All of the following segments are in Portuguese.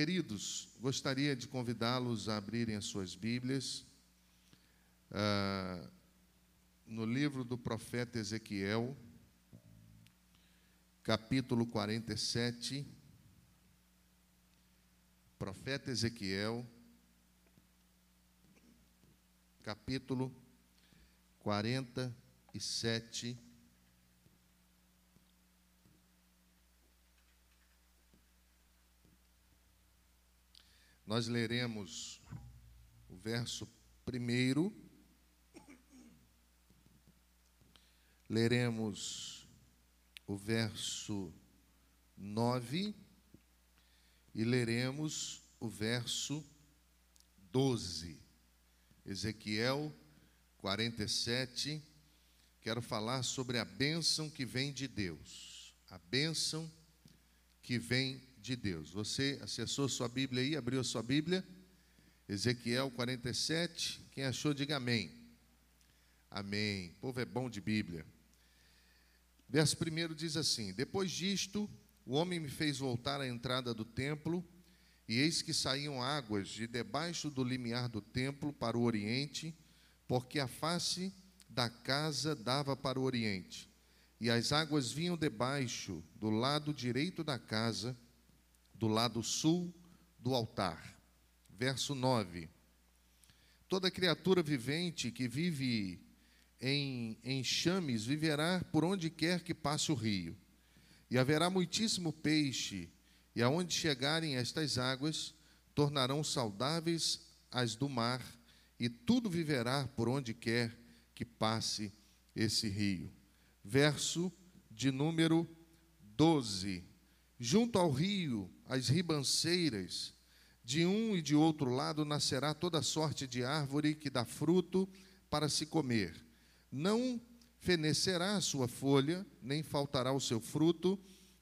queridos, gostaria de convidá-los a abrirem as suas Bíblias ah, no livro do profeta Ezequiel, capítulo 47. Profeta Ezequiel, capítulo 47. Nós leremos o verso primeiro, leremos o verso nove e leremos o verso doze. Ezequiel 47, quero falar sobre a bênção que vem de Deus. A bênção que vem de Deus. Você acessou sua Bíblia aí, abriu sua Bíblia? Ezequiel 47. Quem achou, diga amém. Amém. O povo é bom de Bíblia. Verso 1 diz assim: Depois disto, o homem me fez voltar à entrada do templo, e eis que saíam águas de debaixo do limiar do templo para o oriente, porque a face da casa dava para o oriente. E as águas vinham debaixo do lado direito da casa, do lado sul do altar. Verso 9: Toda criatura vivente que vive em enxames viverá por onde quer que passe o rio, e haverá muitíssimo peixe, e aonde chegarem estas águas, tornarão saudáveis as do mar, e tudo viverá por onde quer que passe esse rio. Verso de número 12. Junto ao rio, as ribanceiras, de um e de outro lado nascerá toda sorte de árvore que dá fruto para se comer. Não fenecerá a sua folha, nem faltará o seu fruto,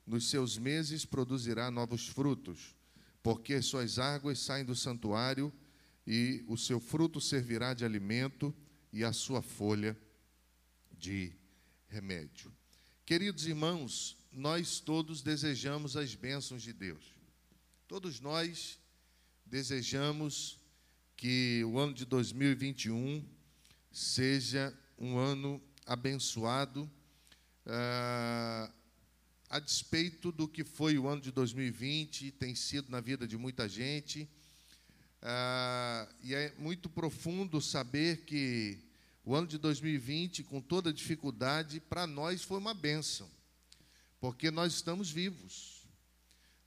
nos seus meses produzirá novos frutos, porque suas águas saem do santuário, e o seu fruto servirá de alimento, e a sua folha de remédio. Queridos irmãos, nós todos desejamos as bênçãos de Deus. Todos nós desejamos que o ano de 2021 seja um ano abençoado, ah, a despeito do que foi o ano de 2020, tem sido na vida de muita gente. Ah, e é muito profundo saber que o ano de 2020, com toda dificuldade, para nós foi uma bênção porque nós estamos vivos.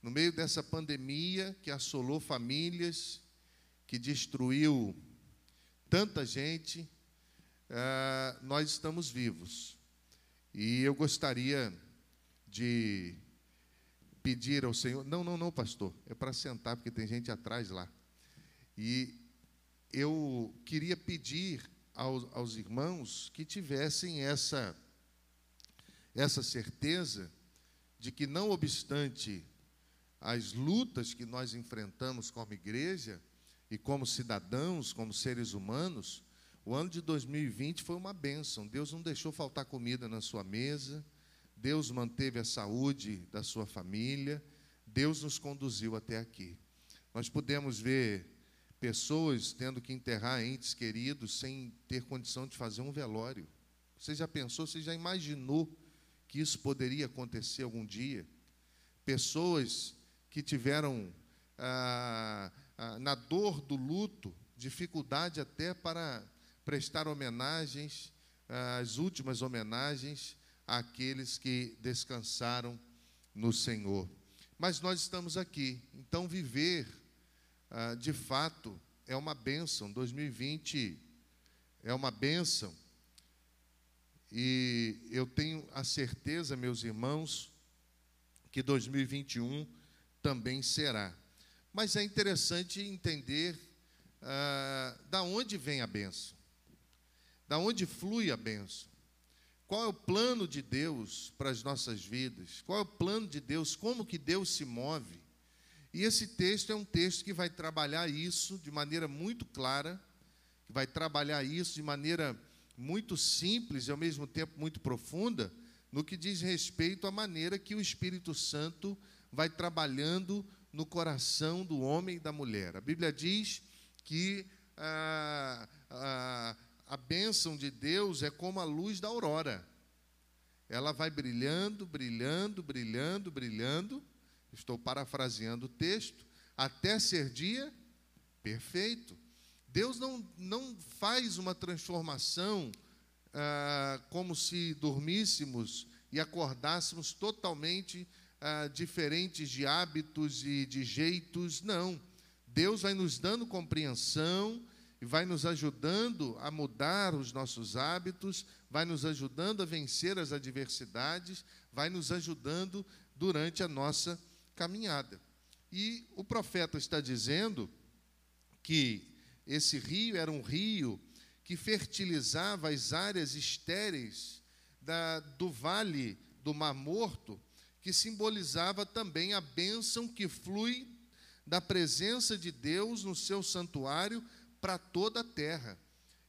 No meio dessa pandemia que assolou famílias, que destruiu tanta gente, uh, nós estamos vivos. E eu gostaria de pedir ao Senhor. Não, não, não, pastor, é para sentar, porque tem gente atrás lá. E eu queria pedir aos, aos irmãos que tivessem essa, essa certeza de que, não obstante as lutas que nós enfrentamos como igreja e como cidadãos, como seres humanos, o ano de 2020 foi uma bênção. Deus não deixou faltar comida na sua mesa, Deus manteve a saúde da sua família, Deus nos conduziu até aqui. Nós podemos ver pessoas tendo que enterrar entes queridos sem ter condição de fazer um velório. Você já pensou, você já imaginou que isso poderia acontecer algum dia. Pessoas que tiveram, ah, ah, na dor do luto, dificuldade até para prestar homenagens, ah, as últimas homenagens àqueles que descansaram no Senhor. Mas nós estamos aqui, então viver, ah, de fato, é uma bênção. 2020 é uma bênção. E eu tenho a certeza, meus irmãos, que 2021 também será. Mas é interessante entender ah, da onde vem a benção, da onde flui a benção. Qual é o plano de Deus para as nossas vidas? Qual é o plano de Deus? Como que Deus se move? E esse texto é um texto que vai trabalhar isso de maneira muito clara, que vai trabalhar isso de maneira muito simples e ao mesmo tempo muito profunda no que diz respeito à maneira que o Espírito Santo vai trabalhando no coração do homem e da mulher. A Bíblia diz que a, a, a bênção de Deus é como a luz da aurora. Ela vai brilhando, brilhando, brilhando, brilhando. Estou parafraseando o texto, até ser dia perfeito. Deus não, não faz uma transformação ah, como se dormíssemos e acordássemos totalmente ah, diferentes de hábitos e de jeitos. Não. Deus vai nos dando compreensão e vai nos ajudando a mudar os nossos hábitos, vai nos ajudando a vencer as adversidades, vai nos ajudando durante a nossa caminhada. E o profeta está dizendo que esse rio era um rio que fertilizava as áreas estéreis da, do vale do Mar Morto, que simbolizava também a bênção que flui da presença de Deus no seu santuário para toda a terra.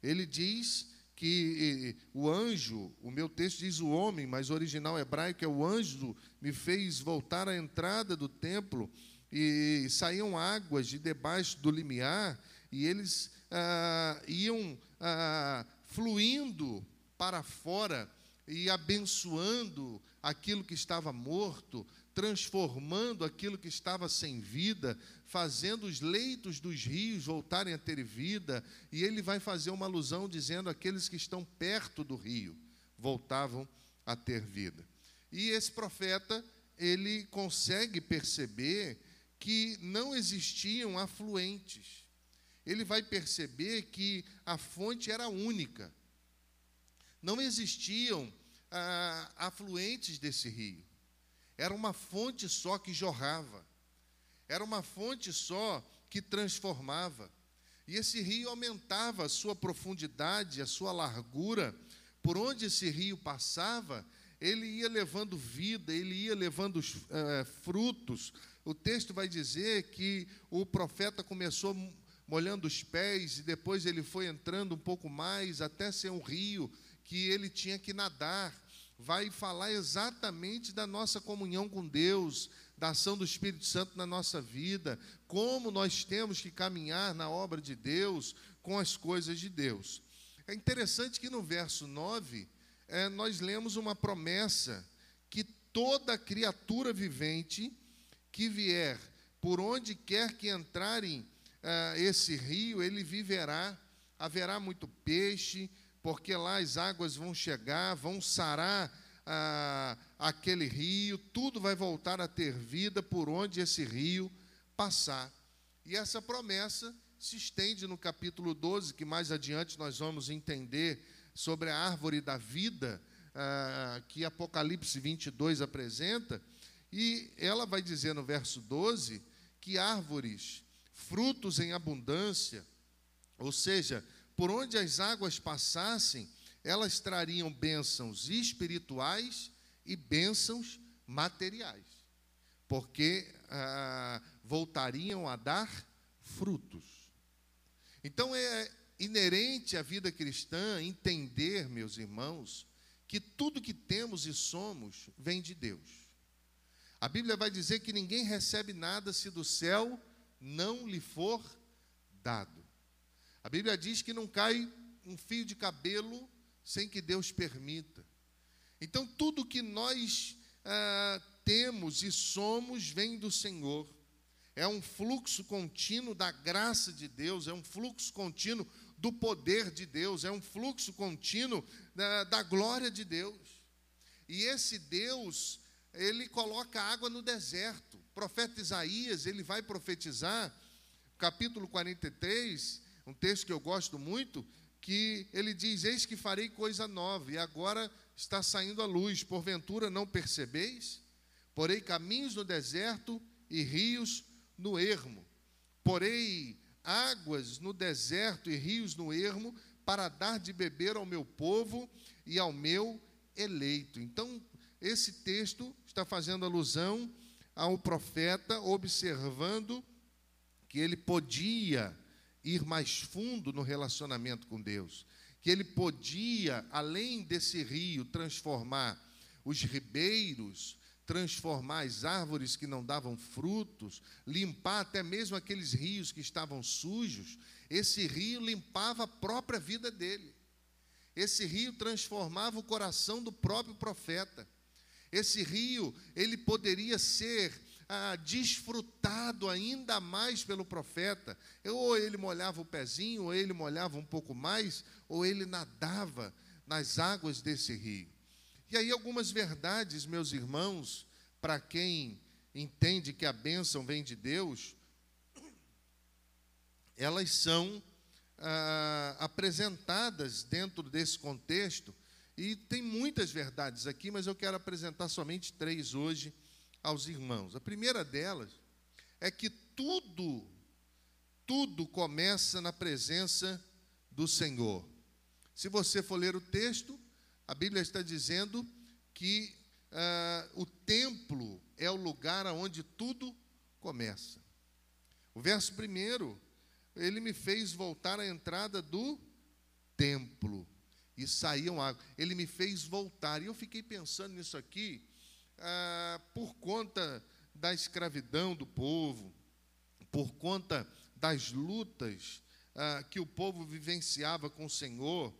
Ele diz que o anjo, o meu texto diz o homem, mas o original hebraico é o anjo, me fez voltar à entrada do templo e saíam águas de debaixo do limiar e eles ah, iam ah, fluindo para fora e abençoando aquilo que estava morto, transformando aquilo que estava sem vida, fazendo os leitos dos rios voltarem a ter vida, e ele vai fazer uma alusão dizendo aqueles que estão perto do rio voltavam a ter vida. E esse profeta, ele consegue perceber que não existiam afluentes ele vai perceber que a fonte era única. Não existiam ah, afluentes desse rio. Era uma fonte só que jorrava. Era uma fonte só que transformava. E esse rio aumentava a sua profundidade, a sua largura. Por onde esse rio passava, ele ia levando vida, ele ia levando uh, frutos. O texto vai dizer que o profeta começou molhando os pés, e depois ele foi entrando um pouco mais, até ser um rio que ele tinha que nadar. Vai falar exatamente da nossa comunhão com Deus, da ação do Espírito Santo na nossa vida, como nós temos que caminhar na obra de Deus, com as coisas de Deus. É interessante que no verso 9, é, nós lemos uma promessa que toda criatura vivente que vier, por onde quer que entrarem uh, esse rio, ele viverá, haverá muito peixe, porque lá as águas vão chegar, vão sarar uh, aquele rio, tudo vai voltar a ter vida por onde esse rio passar. E essa promessa se estende no capítulo 12, que mais adiante nós vamos entender sobre a árvore da vida, uh, que Apocalipse 22 apresenta, e ela vai dizer no verso 12 que árvores frutos em abundância, ou seja, por onde as águas passassem, elas trariam bênçãos espirituais e bênçãos materiais, porque ah, voltariam a dar frutos. Então é inerente à vida cristã entender, meus irmãos, que tudo que temos e somos vem de Deus. A Bíblia vai dizer que ninguém recebe nada se do céu não lhe for dado. A Bíblia diz que não cai um fio de cabelo sem que Deus permita. Então, tudo que nós ah, temos e somos vem do Senhor. É um fluxo contínuo da graça de Deus, é um fluxo contínuo do poder de Deus, é um fluxo contínuo da, da glória de Deus. E esse Deus, ele coloca água no deserto profeta Isaías, ele vai profetizar, capítulo 43, um texto que eu gosto muito, que ele diz: Eis que farei coisa nova, e agora está saindo a luz, porventura não percebeis? Porei caminhos no deserto e rios no ermo. Porei águas no deserto e rios no ermo, para dar de beber ao meu povo e ao meu eleito. Então, esse texto está fazendo alusão ao profeta, observando que ele podia ir mais fundo no relacionamento com Deus, que ele podia, além desse rio, transformar os ribeiros, transformar as árvores que não davam frutos, limpar até mesmo aqueles rios que estavam sujos. Esse rio limpava a própria vida dele. Esse rio transformava o coração do próprio profeta. Esse rio, ele poderia ser ah, desfrutado ainda mais pelo profeta. Ou ele molhava o pezinho, ou ele molhava um pouco mais, ou ele nadava nas águas desse rio. E aí, algumas verdades, meus irmãos, para quem entende que a bênção vem de Deus, elas são ah, apresentadas dentro desse contexto, e tem muitas verdades aqui, mas eu quero apresentar somente três hoje aos irmãos. A primeira delas é que tudo, tudo começa na presença do Senhor. Se você for ler o texto, a Bíblia está dizendo que uh, o templo é o lugar onde tudo começa. O verso primeiro, ele me fez voltar à entrada do templo e saíam água. Ele me fez voltar. E eu fiquei pensando nisso aqui, ah, por conta da escravidão do povo, por conta das lutas ah, que o povo vivenciava com o Senhor.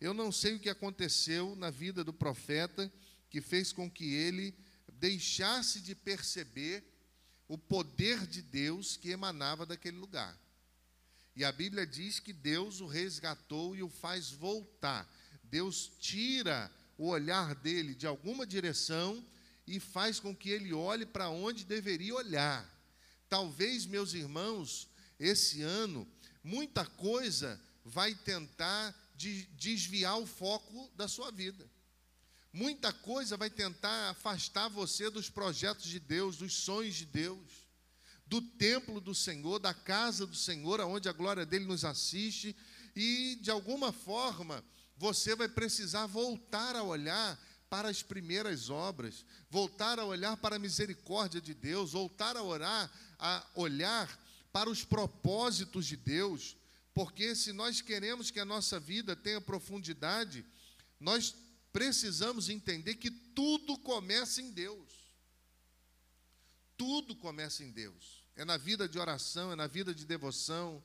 Eu não sei o que aconteceu na vida do profeta que fez com que ele deixasse de perceber o poder de Deus que emanava daquele lugar. E a Bíblia diz que Deus o resgatou e o faz voltar. Deus tira o olhar dele de alguma direção e faz com que ele olhe para onde deveria olhar. Talvez, meus irmãos, esse ano, muita coisa vai tentar de desviar o foco da sua vida. Muita coisa vai tentar afastar você dos projetos de Deus, dos sonhos de Deus, do templo do Senhor, da casa do Senhor, aonde a glória dele nos assiste, e de alguma forma você vai precisar voltar a olhar para as primeiras obras, voltar a olhar para a misericórdia de Deus, voltar a orar, a olhar para os propósitos de Deus, porque se nós queremos que a nossa vida tenha profundidade, nós precisamos entender que tudo começa em Deus. Tudo começa em Deus. É na vida de oração, é na vida de devoção,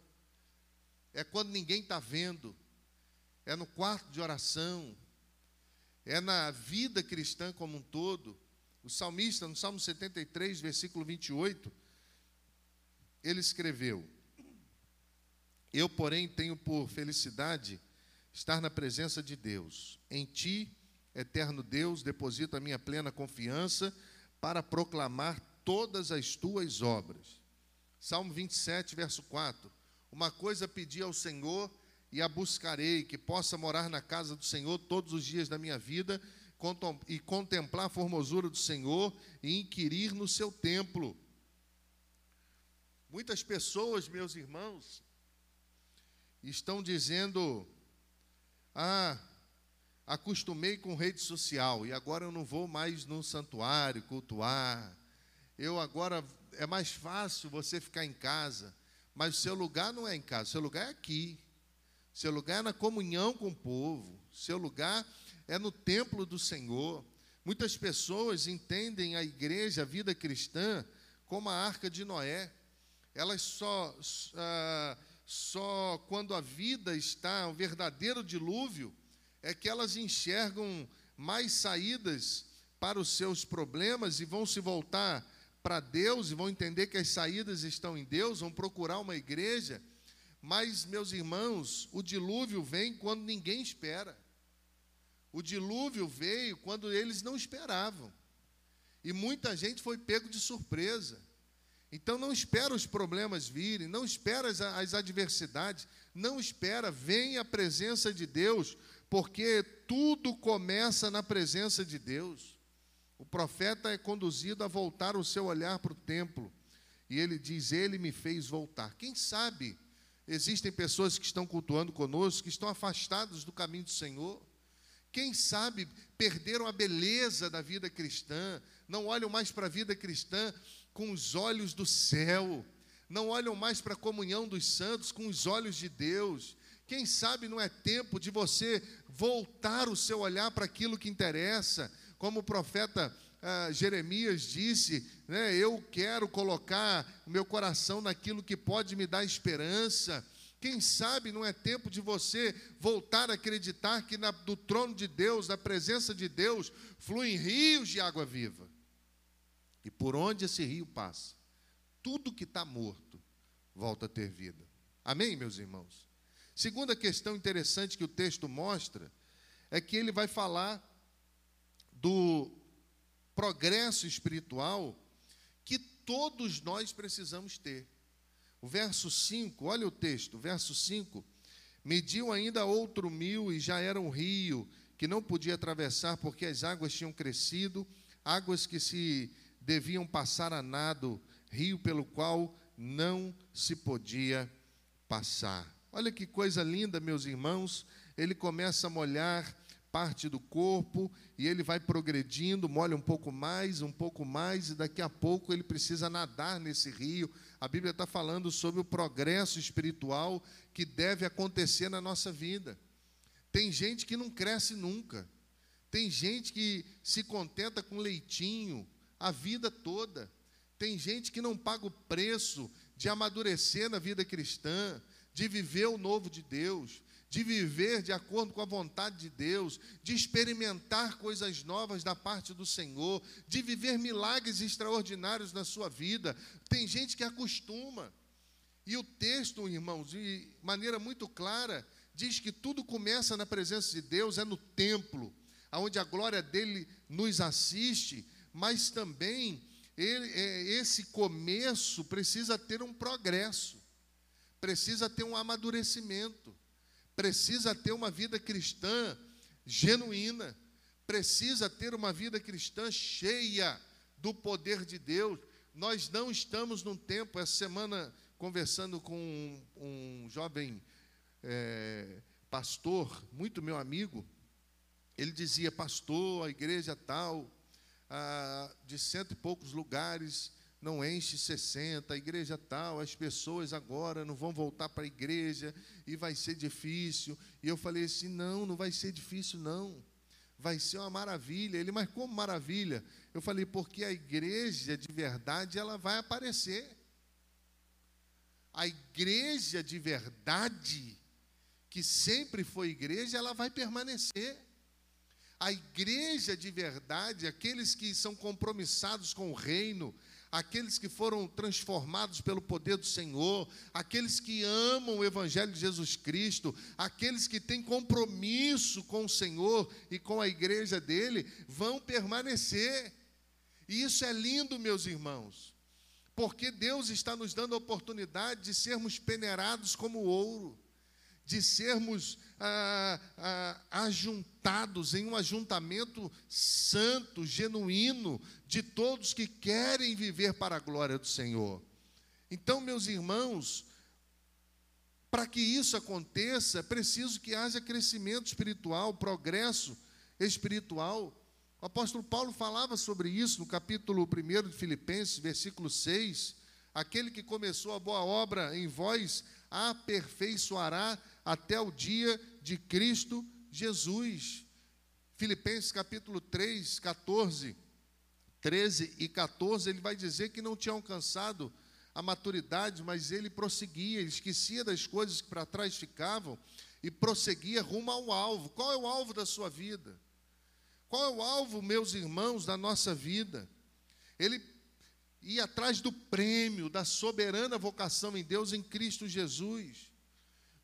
é quando ninguém está vendo, é no quarto de oração, é na vida cristã como um todo. O salmista, no Salmo 73, versículo 28, ele escreveu: Eu, porém, tenho por felicidade estar na presença de Deus. Em ti, eterno Deus, deposito a minha plena confiança para proclamar todas as tuas obras. Salmo 27, verso 4. Uma coisa pedi ao Senhor e a buscarei, que possa morar na casa do Senhor todos os dias da minha vida e contemplar a formosura do Senhor e inquirir no seu templo. Muitas pessoas, meus irmãos, estão dizendo: Ah, acostumei com rede social e agora eu não vou mais no santuário cultuar. Eu agora é mais fácil você ficar em casa, mas o seu lugar não é em casa, o seu lugar é aqui. Seu lugar é na comunhão com o povo. Seu lugar é no templo do Senhor. Muitas pessoas entendem a igreja, a vida cristã, como a arca de Noé. Elas só, ah, só quando a vida está, um verdadeiro dilúvio, é que elas enxergam mais saídas para os seus problemas e vão se voltar para Deus e vão entender que as saídas estão em Deus, vão procurar uma igreja mas, meus irmãos, o dilúvio vem quando ninguém espera. O dilúvio veio quando eles não esperavam. E muita gente foi pego de surpresa. Então não espera os problemas virem, não espera as, as adversidades, não espera, vem a presença de Deus, porque tudo começa na presença de Deus. O profeta é conduzido a voltar o seu olhar para o templo. E ele diz: Ele me fez voltar. Quem sabe Existem pessoas que estão cultuando conosco, que estão afastadas do caminho do Senhor. Quem sabe perderam a beleza da vida cristã, não olham mais para a vida cristã com os olhos do céu, não olham mais para a comunhão dos santos com os olhos de Deus. Quem sabe não é tempo de você voltar o seu olhar para aquilo que interessa, como o profeta ah, Jeremias disse: né, Eu quero colocar o meu coração naquilo que pode me dar esperança. Quem sabe não é tempo de você voltar a acreditar que na, do trono de Deus, na presença de Deus, fluem rios de água viva. E por onde esse rio passa, tudo que está morto volta a ter vida. Amém, meus irmãos? Segunda questão interessante que o texto mostra é que ele vai falar do progresso espiritual que todos nós precisamos ter. O verso 5, olha o texto, verso 5. Mediu ainda outro mil e já era um rio que não podia atravessar porque as águas tinham crescido, águas que se deviam passar a nado, rio pelo qual não se podia passar. Olha que coisa linda, meus irmãos. Ele começa a molhar parte do corpo e ele vai progredindo, molha um pouco mais, um pouco mais, e daqui a pouco ele precisa nadar nesse rio. A Bíblia está falando sobre o progresso espiritual que deve acontecer na nossa vida. Tem gente que não cresce nunca, tem gente que se contenta com leitinho a vida toda, tem gente que não paga o preço de amadurecer na vida cristã, de viver o novo de Deus de viver de acordo com a vontade de Deus, de experimentar coisas novas da parte do Senhor, de viver milagres extraordinários na sua vida. Tem gente que acostuma. E o texto, irmãos, de maneira muito clara, diz que tudo começa na presença de Deus, é no templo, onde a glória dele nos assiste, mas também ele, é, esse começo precisa ter um progresso, precisa ter um amadurecimento precisa ter uma vida cristã genuína, precisa ter uma vida cristã cheia do poder de Deus. Nós não estamos num tempo, essa semana, conversando com um, um jovem é, pastor, muito meu amigo, ele dizia: Pastor, a igreja tal, ah, de cento e poucos lugares, não enche 60, a igreja tal, as pessoas agora não vão voltar para a igreja e vai ser difícil. E eu falei assim: não, não vai ser difícil, não. Vai ser uma maravilha. Ele, mas como maravilha? Eu falei, porque a igreja de verdade ela vai aparecer. A igreja de verdade, que sempre foi igreja, ela vai permanecer. A igreja de verdade, aqueles que são compromissados com o reino, aqueles que foram transformados pelo poder do Senhor, aqueles que amam o Evangelho de Jesus Cristo, aqueles que têm compromisso com o Senhor e com a igreja dele, vão permanecer. E isso é lindo, meus irmãos, porque Deus está nos dando a oportunidade de sermos peneirados como ouro de sermos ah, ah, ajuntados em um ajuntamento santo, genuíno, de todos que querem viver para a glória do Senhor. Então, meus irmãos, para que isso aconteça, é preciso que haja crescimento espiritual, progresso espiritual. O apóstolo Paulo falava sobre isso no capítulo 1 de Filipenses, versículo 6. Aquele que começou a boa obra em vós aperfeiçoará até o dia de Cristo Jesus. Filipenses capítulo 3, 14, 13 e 14, ele vai dizer que não tinha alcançado a maturidade, mas ele prosseguia, ele esquecia das coisas que para trás ficavam e prosseguia rumo ao alvo. Qual é o alvo da sua vida? Qual é o alvo, meus irmãos, da nossa vida? Ele ia atrás do prêmio da soberana vocação em Deus em Cristo Jesus.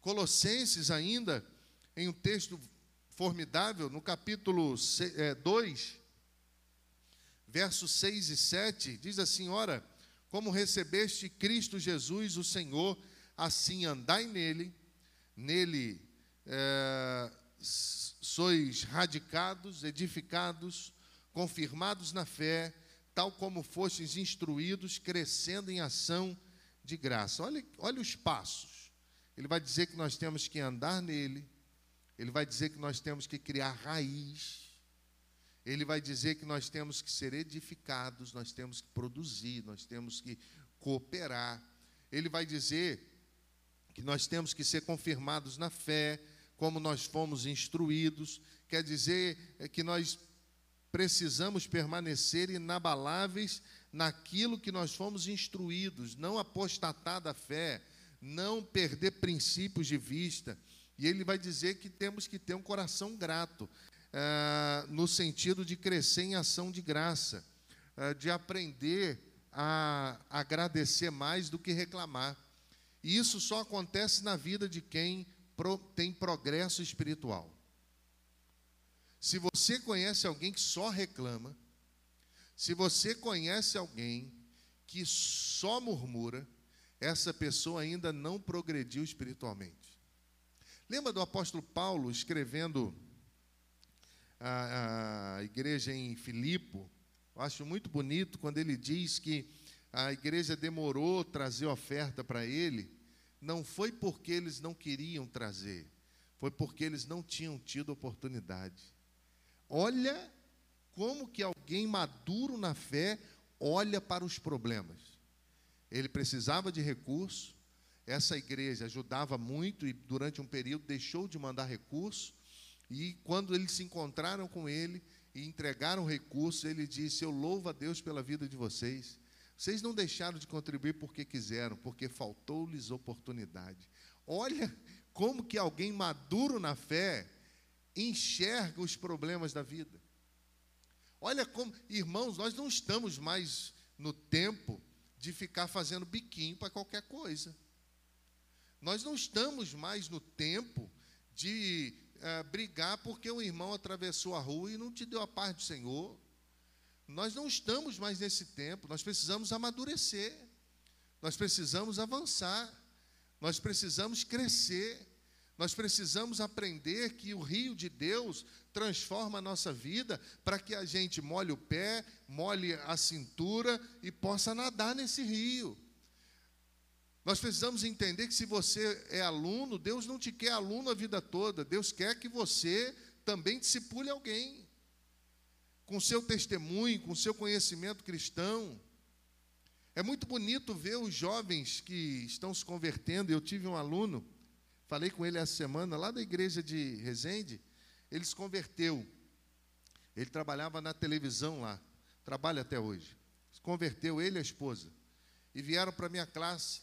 Colossenses, ainda, em um texto formidável, no capítulo 2, é, versos 6 e 7, diz assim: Ora, como recebeste Cristo Jesus, o Senhor, assim andai nele, nele é, sois radicados, edificados, confirmados na fé, tal como fostes instruídos, crescendo em ação de graça. Olha, olha os passos. Ele vai dizer que nós temos que andar nele. Ele vai dizer que nós temos que criar raiz. Ele vai dizer que nós temos que ser edificados, nós temos que produzir, nós temos que cooperar. Ele vai dizer que nós temos que ser confirmados na fé, como nós fomos instruídos. Quer dizer é que nós precisamos permanecer inabaláveis naquilo que nós fomos instruídos, não apostatar da fé, não perder princípios de vista. E ele vai dizer que temos que ter um coração grato, ah, no sentido de crescer em ação de graça, ah, de aprender a agradecer mais do que reclamar. E isso só acontece na vida de quem pro, tem progresso espiritual. Se você conhece alguém que só reclama, se você conhece alguém que só murmura, essa pessoa ainda não progrediu espiritualmente. Lembra do apóstolo Paulo escrevendo a, a igreja em Filipo? Eu acho muito bonito quando ele diz que a igreja demorou trazer oferta para ele, não foi porque eles não queriam trazer, foi porque eles não tinham tido oportunidade. Olha como que alguém maduro na fé olha para os problemas. Ele precisava de recurso, essa igreja ajudava muito e durante um período deixou de mandar recurso, e quando eles se encontraram com ele e entregaram recursos, ele disse: Eu louvo a Deus pela vida de vocês. Vocês não deixaram de contribuir porque quiseram, porque faltou-lhes oportunidade. Olha como que alguém maduro na fé enxerga os problemas da vida. Olha como, irmãos, nós não estamos mais no tempo de ficar fazendo biquinho para qualquer coisa. Nós não estamos mais no tempo de uh, brigar porque o irmão atravessou a rua e não te deu a paz do Senhor. Nós não estamos mais nesse tempo, nós precisamos amadurecer, nós precisamos avançar, nós precisamos crescer, nós precisamos aprender que o rio de Deus transforma a nossa vida para que a gente molhe o pé, molhe a cintura e possa nadar nesse rio. Nós precisamos entender que se você é aluno, Deus não te quer aluno a vida toda, Deus quer que você também discipule alguém com seu testemunho, com seu conhecimento cristão. É muito bonito ver os jovens que estão se convertendo. Eu tive um aluno, falei com ele essa semana, lá da igreja de Resende, ele se converteu. Ele trabalhava na televisão lá, trabalha até hoje. Se converteu, ele e a esposa. E vieram para a minha classe.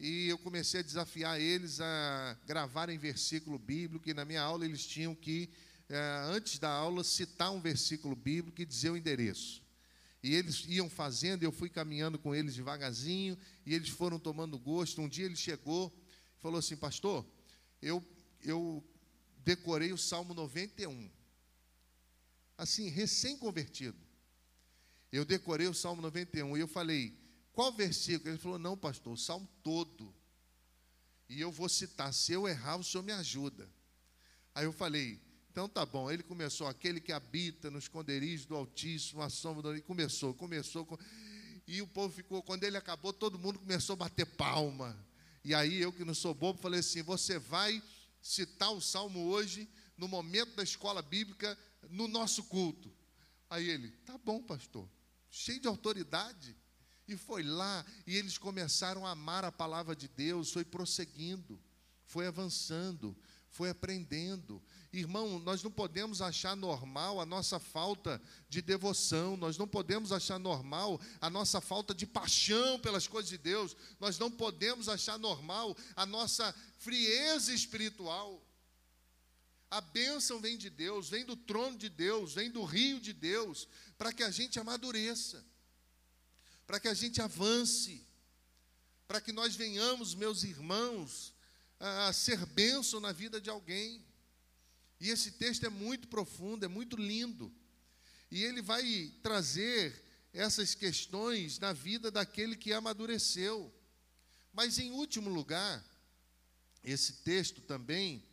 E eu comecei a desafiar eles a gravarem versículo bíblico, e na minha aula eles tinham que é, antes da aula, citar um versículo bíblico e dizer o endereço. E eles iam fazendo, eu fui caminhando com eles devagarzinho, e eles foram tomando gosto. Um dia ele chegou e falou assim: Pastor, eu, eu decorei o Salmo 91. Assim, recém-convertido. Eu decorei o Salmo 91 e eu falei: Qual versículo? Ele falou: Não, pastor, o Salmo todo. E eu vou citar: Se eu errar, o senhor me ajuda. Aí eu falei: então tá bom, ele começou, aquele que habita no esconderijo do Altíssimo, a sombra do... começou, começou, e o povo ficou, quando ele acabou, todo mundo começou a bater palma. E aí eu que não sou bobo, falei assim: você vai citar o salmo hoje, no momento da escola bíblica, no nosso culto. Aí ele, tá bom, pastor, cheio de autoridade. E foi lá, e eles começaram a amar a palavra de Deus, foi prosseguindo, foi avançando, foi aprendendo. Irmão, nós não podemos achar normal a nossa falta de devoção, nós não podemos achar normal a nossa falta de paixão pelas coisas de Deus, nós não podemos achar normal a nossa frieza espiritual. A bênção vem de Deus, vem do trono de Deus, vem do rio de Deus, para que a gente amadureça, para que a gente avance, para que nós venhamos, meus irmãos, a ser bênção na vida de alguém. E esse texto é muito profundo, é muito lindo. E ele vai trazer essas questões na vida daquele que amadureceu. Mas em último lugar, esse texto também,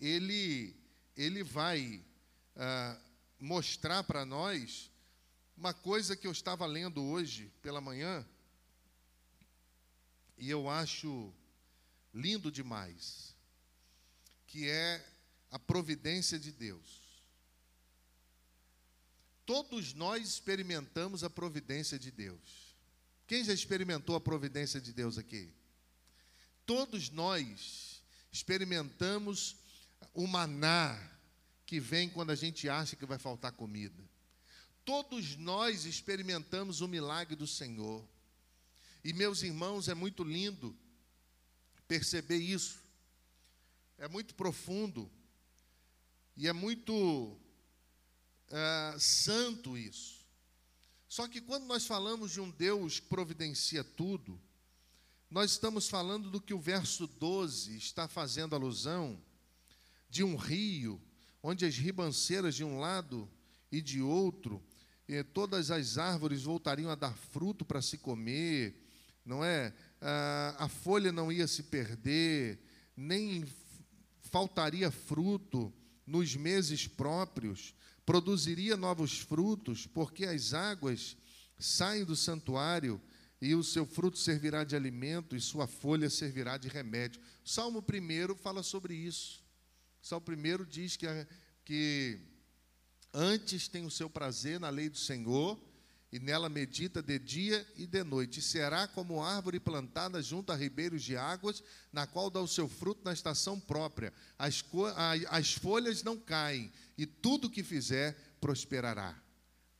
ele, ele vai ah, mostrar para nós uma coisa que eu estava lendo hoje pela manhã, e eu acho lindo demais, que é a providência de Deus. Todos nós experimentamos a providência de Deus. Quem já experimentou a providência de Deus aqui? Todos nós experimentamos o maná que vem quando a gente acha que vai faltar comida. todos nós experimentamos o milagre do Senhor. E, meus irmãos, é muito lindo perceber isso. É muito profundo. E é muito é, santo isso. Só que quando nós falamos de um Deus que providencia tudo, nós estamos falando do que o verso 12 está fazendo alusão de um rio, onde as ribanceiras de um lado e de outro, e todas as árvores voltariam a dar fruto para se comer, não é? Ah, a folha não ia se perder, nem faltaria fruto nos meses próprios, produziria novos frutos, porque as águas saem do santuário e o seu fruto servirá de alimento e sua folha servirá de remédio. Salmo 1 fala sobre isso. Salmo 1 diz que, que antes tem o seu prazer na lei do Senhor e nela medita de dia e de noite. E será como árvore plantada junto a ribeiros de águas, na qual dá o seu fruto na estação própria. As, as folhas não caem, e tudo que fizer prosperará.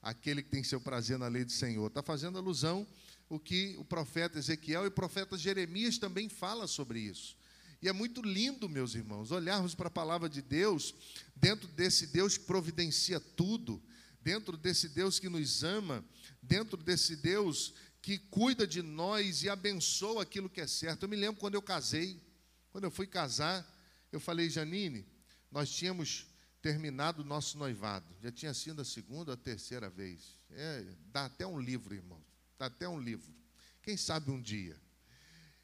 Aquele que tem seu prazer na lei do Senhor. Está fazendo alusão o que o profeta Ezequiel e o profeta Jeremias também fala sobre isso. E é muito lindo, meus irmãos, olharmos para a palavra de Deus, dentro desse Deus que providencia tudo, dentro desse Deus que nos ama, dentro desse Deus que cuida de nós e abençoa aquilo que é certo. Eu me lembro quando eu casei, quando eu fui casar, eu falei, Janine, nós tínhamos terminado o nosso noivado, já tinha sido a segunda ou a terceira vez. É, dá até um livro, irmão, dá até um livro. Quem sabe um dia.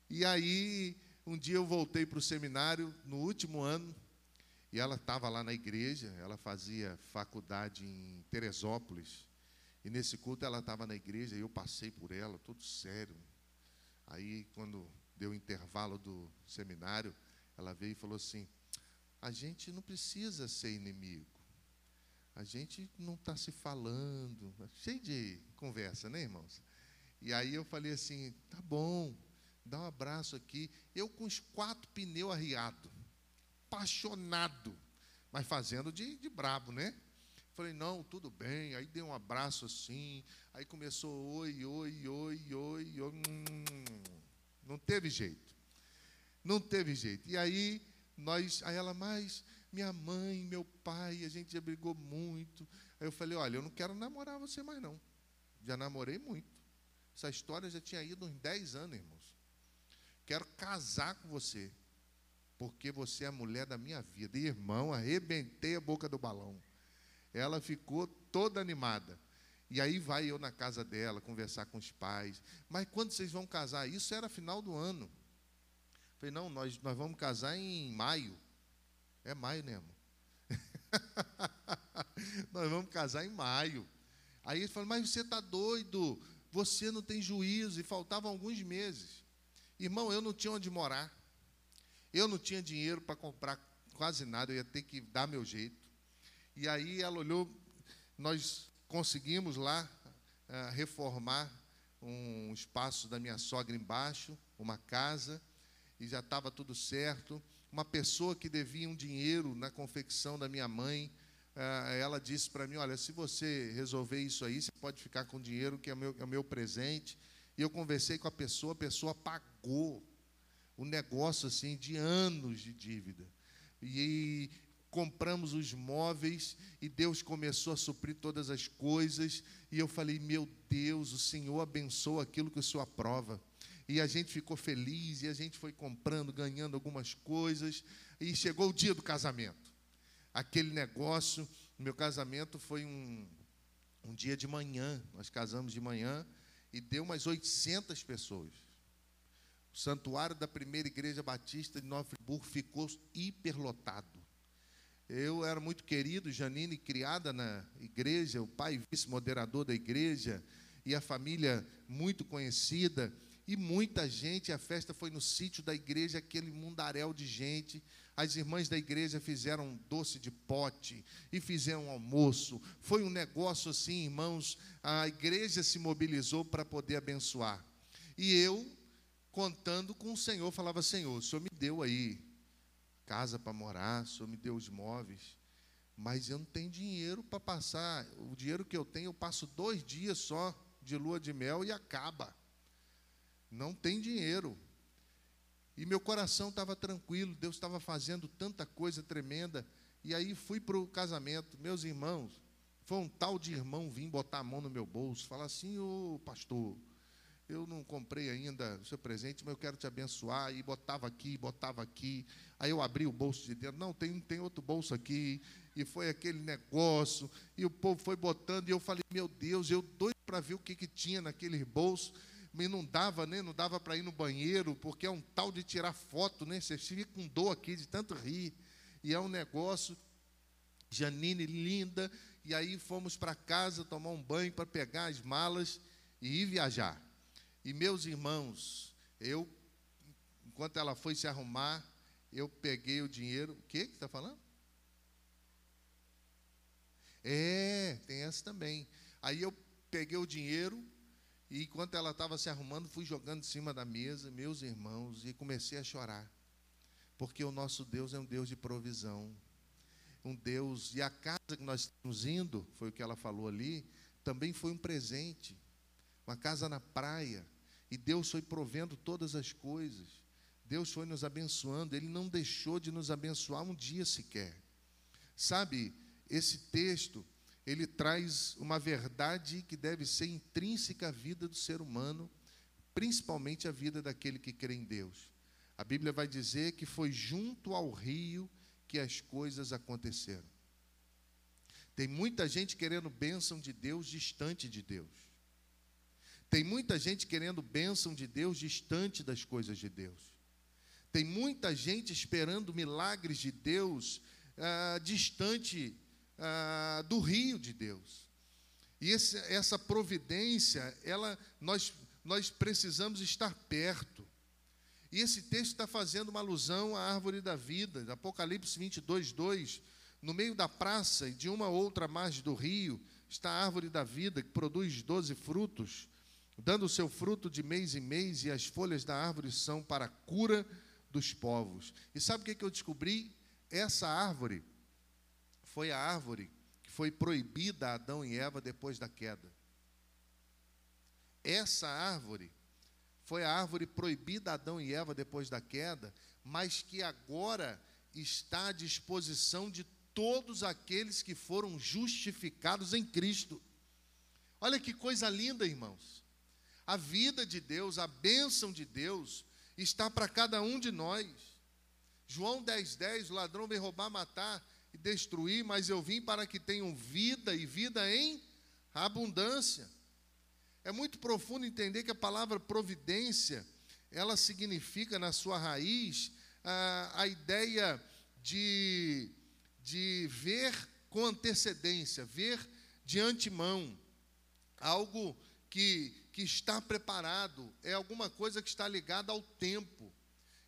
E aí, um dia eu voltei para o seminário, no último ano, e ela estava lá na igreja, ela fazia faculdade em Teresópolis. E nesse culto ela estava na igreja e eu passei por ela, todo sério. Aí, quando deu o intervalo do seminário, ela veio e falou assim: A gente não precisa ser inimigo. A gente não está se falando. Cheio de conversa, né, irmãos? E aí eu falei assim: Tá bom, dá um abraço aqui. Eu com os quatro pneus arriados apaixonado, mas fazendo de, de brabo, né? Falei, não, tudo bem. Aí dei um abraço assim. Aí começou, oi, oi, oi, oi, oi. Hum, não teve jeito. Não teve jeito. E aí, nós, aí ela, mas minha mãe, meu pai, a gente já brigou muito. Aí eu falei, olha, eu não quero namorar você mais não. Já namorei muito. Essa história já tinha ido uns 10 anos, irmãos. Quero casar com você porque você é a mulher da minha vida. E, irmão, arrebentei a boca do balão. Ela ficou toda animada. E aí vai eu na casa dela conversar com os pais. Mas quando vocês vão casar? Isso era final do ano. Falei, não, nós, nós vamos casar em maio. É maio, né, amor? nós vamos casar em maio. Aí ele falou, mas você está doido, você não tem juízo, e faltavam alguns meses. Irmão, eu não tinha onde morar. Eu não tinha dinheiro para comprar quase nada, eu ia ter que dar meu jeito. E aí ela olhou, nós conseguimos lá uh, reformar um espaço da minha sogra embaixo, uma casa, e já estava tudo certo. Uma pessoa que devia um dinheiro na confecção da minha mãe, uh, ela disse para mim: Olha, se você resolver isso aí, você pode ficar com o dinheiro, que é o meu, é o meu presente. E eu conversei com a pessoa, a pessoa pagou um negócio assim de anos de dívida. E compramos os móveis e Deus começou a suprir todas as coisas. E eu falei: Meu Deus, o Senhor abençoa aquilo que o Senhor aprova. E a gente ficou feliz e a gente foi comprando, ganhando algumas coisas. E chegou o dia do casamento. Aquele negócio, meu casamento foi um, um dia de manhã. Nós casamos de manhã e deu umas 800 pessoas. O santuário da primeira igreja batista de Nova Friburgo ficou hiperlotado. Eu era muito querido, Janine, criada na igreja, o pai vice-moderador da igreja, e a família muito conhecida, e muita gente. A festa foi no sítio da igreja, aquele mundaréu de gente. As irmãs da igreja fizeram doce de pote e fizeram almoço. Foi um negócio assim, irmãos. A igreja se mobilizou para poder abençoar. E eu contando com o Senhor, falava: Senhor, o Senhor me deu aí casa para morar, o Senhor me deu os móveis, mas eu não tenho dinheiro para passar. O dinheiro que eu tenho, eu passo dois dias só de lua de mel e acaba. Não tem dinheiro. E meu coração estava tranquilo, Deus estava fazendo tanta coisa tremenda. E aí fui para o casamento. Meus irmãos, foi um tal de irmão vir botar a mão no meu bolso, falar assim: Ô pastor, eu não comprei ainda o seu presente, mas eu quero te abençoar. E botava aqui, botava aqui. Aí eu abri o bolso de dentro, não, tem, tem outro bolso aqui. E foi aquele negócio. E o povo foi botando. E eu falei, meu Deus, eu doido para ver o que, que tinha naquele bolso. Mas não dava, né? Não dava para ir no banheiro, porque é um tal de tirar foto, né? Você fica com dor aqui de tanto rir. E é um negócio. Janine linda. E aí fomos para casa tomar um banho para pegar as malas e ir viajar. E meus irmãos, eu, enquanto ela foi se arrumar, eu peguei o dinheiro. O que que está falando? É, tem essa também. Aí eu peguei o dinheiro e enquanto ela estava se arrumando, fui jogando em cima da mesa, meus irmãos, e comecei a chorar. Porque o nosso Deus é um Deus de provisão. Um Deus, e a casa que nós estamos indo, foi o que ela falou ali, também foi um presente. Uma casa na praia, e Deus foi provendo todas as coisas. Deus foi nos abençoando. Ele não deixou de nos abençoar um dia sequer. Sabe, esse texto, ele traz uma verdade que deve ser intrínseca à vida do ser humano, principalmente à vida daquele que crê em Deus. A Bíblia vai dizer que foi junto ao rio que as coisas aconteceram. Tem muita gente querendo bênção de Deus distante de Deus. Tem muita gente querendo bênção de Deus distante das coisas de Deus. Tem muita gente esperando milagres de Deus ah, distante ah, do rio de Deus. E esse, essa providência, ela, nós, nós precisamos estar perto. E esse texto está fazendo uma alusão à árvore da vida, Apocalipse 22, 2. No meio da praça e de uma outra margem do rio está a árvore da vida, que produz doze frutos, dando o seu fruto de mês em mês, e as folhas da árvore são para a cura dos povos. E sabe o que, que eu descobri? Essa árvore foi a árvore que foi proibida a Adão e Eva depois da queda. Essa árvore foi a árvore proibida a Adão e Eva depois da queda, mas que agora está à disposição de todos aqueles que foram justificados em Cristo. Olha que coisa linda, irmãos. A vida de Deus, a bênção de Deus está para cada um de nós. João 10,10: 10, o ladrão vem roubar, matar e destruir, mas eu vim para que tenham vida e vida em abundância. É muito profundo entender que a palavra providência, ela significa na sua raiz a, a ideia de, de ver com antecedência, ver de antemão, algo que que está preparado, é alguma coisa que está ligada ao tempo.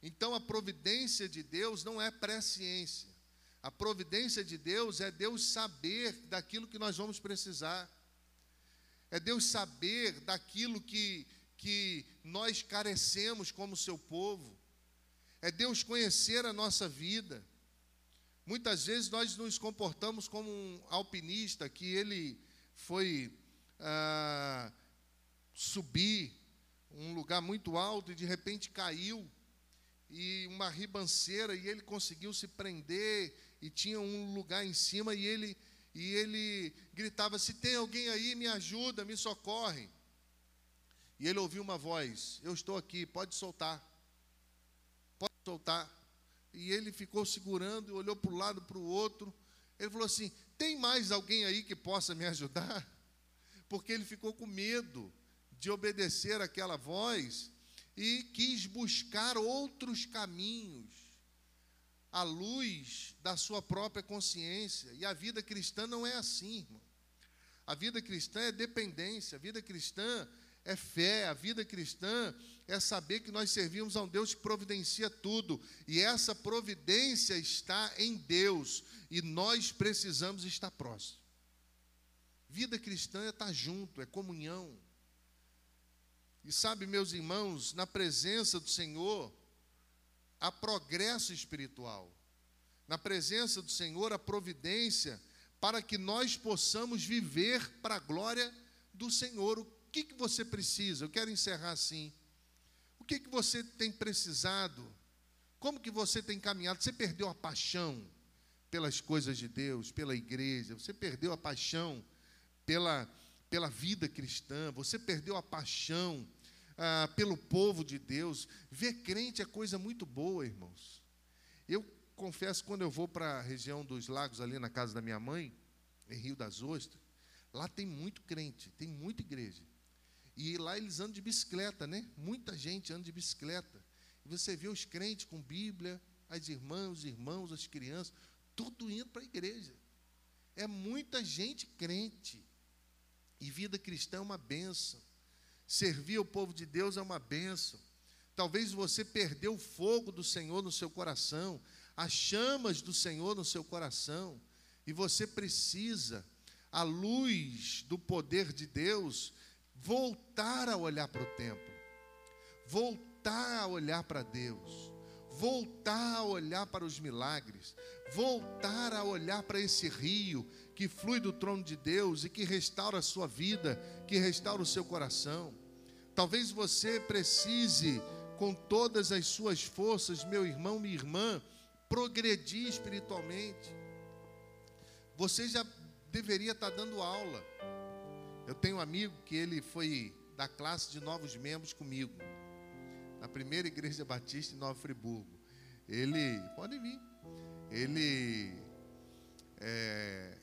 Então a providência de Deus não é presciência. A providência de Deus é Deus saber daquilo que nós vamos precisar. É Deus saber daquilo que, que nós carecemos como seu povo. É Deus conhecer a nossa vida. Muitas vezes nós nos comportamos como um alpinista que ele foi. Ah, subir um lugar muito alto e de repente caiu e uma ribanceira e ele conseguiu se prender e tinha um lugar em cima e ele e ele gritava: "Se tem alguém aí, me ajuda, me socorre". E ele ouviu uma voz: "Eu estou aqui, pode soltar". Pode soltar. E ele ficou segurando, olhou para o lado, para o outro. Ele falou assim: "Tem mais alguém aí que possa me ajudar?" Porque ele ficou com medo de obedecer aquela voz e quis buscar outros caminhos à luz da sua própria consciência. E a vida cristã não é assim, irmão. A vida cristã é dependência, a vida cristã é fé, a vida cristã é saber que nós servimos a um Deus que providencia tudo, e essa providência está em Deus, e nós precisamos estar próximos. Vida cristã é estar junto, é comunhão. E sabe, meus irmãos, na presença do Senhor, há progresso espiritual. na presença do Senhor, a providência para que nós possamos viver para a glória do Senhor. O que, que você precisa? Eu quero encerrar assim. O que, que você tem precisado? Como que você tem caminhado? Você perdeu a paixão pelas coisas de Deus, pela igreja, você perdeu a paixão pela, pela vida cristã, você perdeu a paixão ah, pelo povo de Deus. Ver crente é coisa muito boa, irmãos. Eu confesso, quando eu vou para a região dos lagos, ali na casa da minha mãe, em Rio das Ostras, lá tem muito crente, tem muita igreja. E lá eles andam de bicicleta, né? Muita gente anda de bicicleta. E você vê os crentes com Bíblia, as irmãs, os irmãos, as crianças, tudo indo para a igreja. É muita gente crente. E vida cristã é uma benção. Servir o povo de Deus é uma benção. Talvez você perdeu o fogo do Senhor no seu coração, as chamas do Senhor no seu coração, e você precisa, à luz do poder de Deus, voltar a olhar para o templo, voltar a olhar para Deus, voltar a olhar para os milagres, voltar a olhar para esse rio que flui do trono de Deus e que restaura a sua vida, que restaura o seu coração. Talvez você precise, com todas as suas forças, meu irmão, minha irmã, progredir espiritualmente. Você já deveria estar dando aula. Eu tenho um amigo que ele foi da classe de novos membros comigo, na primeira igreja batista em Nova Friburgo. Ele, pode vir, ele, é,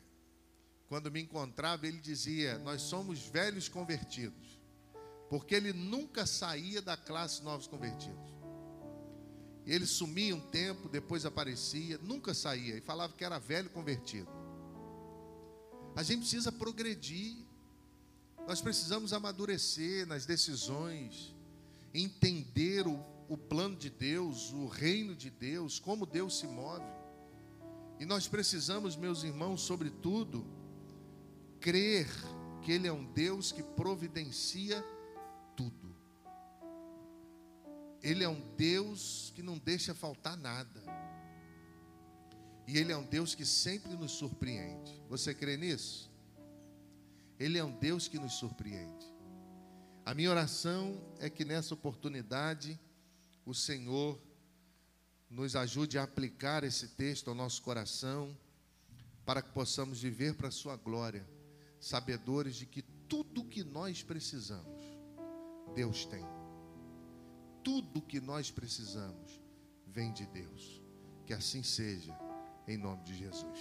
quando me encontrava, ele dizia: Nós somos velhos convertidos, porque ele nunca saía da classe novos convertidos. Ele sumia um tempo, depois aparecia, nunca saía e falava que era velho convertido. A gente precisa progredir, nós precisamos amadurecer nas decisões, entender o, o plano de Deus, o reino de Deus, como Deus se move. E nós precisamos, meus irmãos, sobretudo, crer que Ele é um Deus que providencia tudo. Ele é um Deus que não deixa faltar nada. E Ele é um Deus que sempre nos surpreende. Você crê nisso? Ele é um Deus que nos surpreende. A minha oração é que nessa oportunidade o Senhor nos ajude a aplicar esse texto ao nosso coração, para que possamos viver para a Sua glória, sabedores de que tudo que nós precisamos, Deus tem tudo que nós precisamos vem de Deus. Que assim seja, em nome de Jesus.